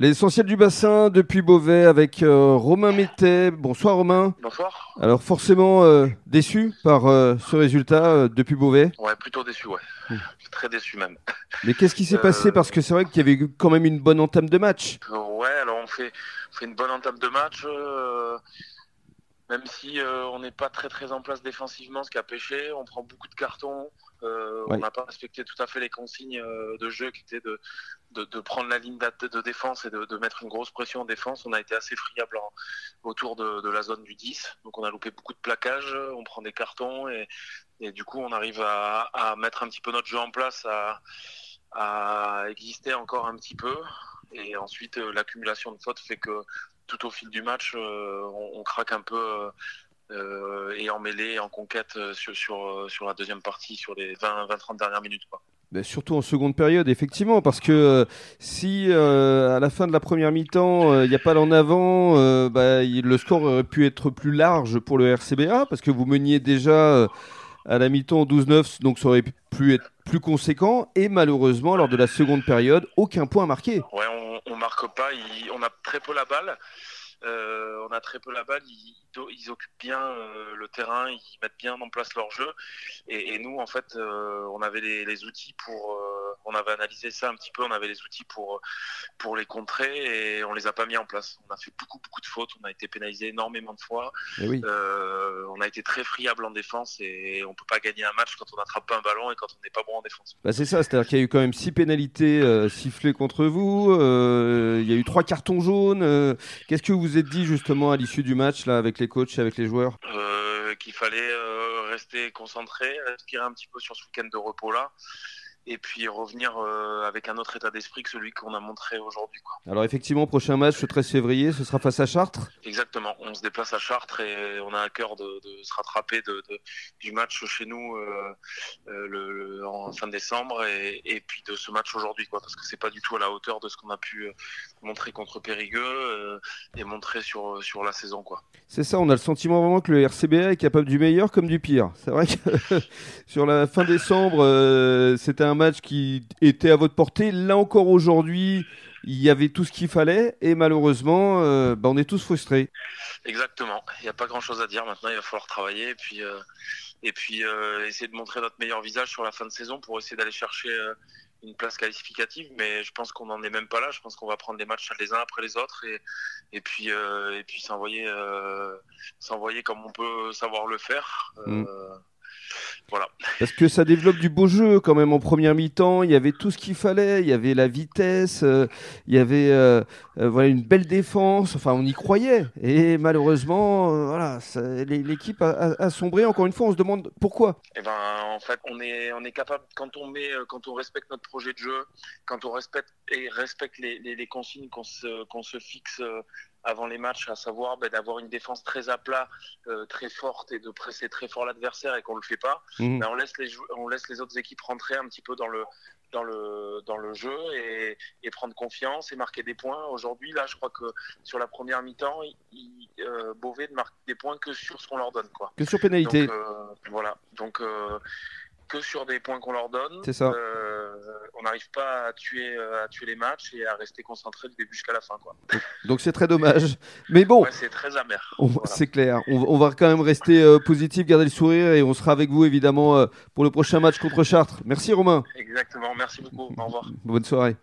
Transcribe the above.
L'essentiel du bassin depuis Beauvais avec euh, Romain Mété. Bonsoir Romain. Bonsoir. Alors forcément euh, déçu par euh, ce résultat depuis Beauvais? Ouais, plutôt déçu, ouais. Très déçu même. Mais qu'est-ce qui s'est passé? Parce que c'est vrai qu'il y avait quand même une bonne entame de match. ouais, alors on fait, on fait une bonne entame de match. Même si on n'est pas très très en place défensivement, ce qui a pêché, on prend beaucoup de cartons. On n'a pas respecté tout à fait les consignes de jeu qui étaient de, de, prendre la ligne de défense et de, mettre une grosse pression en défense. On a été assez friable autour de, la zone du 10. Donc on a loupé beaucoup de plaquages, on prend des cartons et, du coup on arrive à, mettre un petit peu notre jeu en place, à, exister encore un petit peu. Et ensuite euh, l'accumulation de fautes fait que tout au fil du match, euh, on, craque un peu. Euh, et en mêlée en conquête sur, sur, la deuxième partie, sur les 20-30 dernières minutes. Quoi surtout en seconde période, effectivement, parce que euh, si euh, à la fin de la première mi-temps, euh, il n'y a pas l'en avant, bah, le score aurait pu être plus large pour le RCBA, parce que vous meniez déjà à la mi-temps 12-9, donc ça aurait pu être plus conséquent, et malheureusement, lors de la seconde période, aucun point marqué. Ouais, on, ne marque pas, on a très peu la balle. on a très peu la balle, ils, occupent bien euh, le terrain, ils mettent bien en place leur jeu. Et, nous, en fait, euh, on avait les, outils pour. Euh, on avait analysé ça un petit peu, on avait les outils pour, pour les contrer et on les a pas mis en place. On a fait beaucoup, beaucoup de fautes, on a été pénalisé énormément de fois. Eh on a été très friable en défense et on peut pas gagner un match quand on n'attrape pas un ballon et quand on n'est pas bon en défense. Bah c'est ça, c'est-à-dire qu'il y a eu quand même six pénalités sifflées contre vous. il y a eu trois cartons jaunes. Qu'est-ce que vous vous êtes dit justement à l'issue du match là avec les coachs, avec les joueurs? Euh, Qu'il fallait euh, rester concentré, respirer un petit peu sur ce week-end de repos là et puis revenir euh, avec un autre état d'esprit que celui qu'on a montré aujourd'hui. Alors effectivement, prochain match le 13 février, ce sera face à Chartres? Exactement, on se déplace à Chartres et on a à cœur de, se rattraper de, du match chez nous euh, euh, le, en fin décembre et, puis de ce match aujourd'hui, parce que c'est pas du tout à la hauteur de ce qu'on a pu montrer contre Périgueux et montrer sur, sur la saison. C'est ça, on a le sentiment vraiment que le RCBA est capable du meilleur comme du pire. C'est vrai que sur la fin décembre, c'était un match qui était à votre portée. Là encore aujourd'hui, il y avait tout ce qu'il fallait et malheureusement, euh, bah, on est tous frustrés. Exactement. Il n'y a pas grand-chose à dire maintenant. Il va falloir travailler et puis, euh, et puis euh, essayer de montrer notre meilleur visage sur la fin de saison pour essayer d'aller chercher une place qualificative. Mais je pense qu'on n'en est même pas là. Je pense qu'on va prendre des matchs les uns après les autres et, et puis, et puis s'envoyer, s'envoyer comme on peut savoir le faire. Mm. Voilà. Parce que ça développe du beau jeu quand même en première mi-temps. Il y avait tout ce qu'il fallait. Il y avait la vitesse, euh, il y avait euh, euh, voilà une belle défense. Enfin, on y croyait. Et malheureusement, voilà, l'équipe a, sombré. Encore une fois, on se demande pourquoi. Eh ben, en fait, on est on est capable quand on met, quand on respecte notre projet de jeu, quand on respecte et respecte les, les, consignes qu'on se qu'on se fixe avant les matchs, à savoir ben, d'avoir une défense très à plat, euh, très forte et de presser très fort l'adversaire et qu'on ne le fait pas, mhm. ben, on, laisse les, on laisse les autres équipes rentrer un petit peu dans le, dans le, dans le jeu et, prendre confiance et marquer des points. Aujourd'hui, là, je crois que sur la première mi-temps, euh, Beauvais ne marque des points que sur ce qu'on leur donne. Quoi. Que sur pénalité. Donc, euh, voilà. Donc, que sur des points qu'on leur donne. C'est ça on n'arrive pas à tuer, euh, à tuer les matchs et à rester concentré du début jusqu'à la fin. Quoi. Donc c'est très dommage. Mais bon, c'est très amer. C'est clair. On, va quand même rester euh, positif, garder le sourire et on sera avec vous évidemment euh, pour le prochain match contre Chartres. Merci Romain. Exactement. Merci beaucoup. Au revoir. Bonne soirée.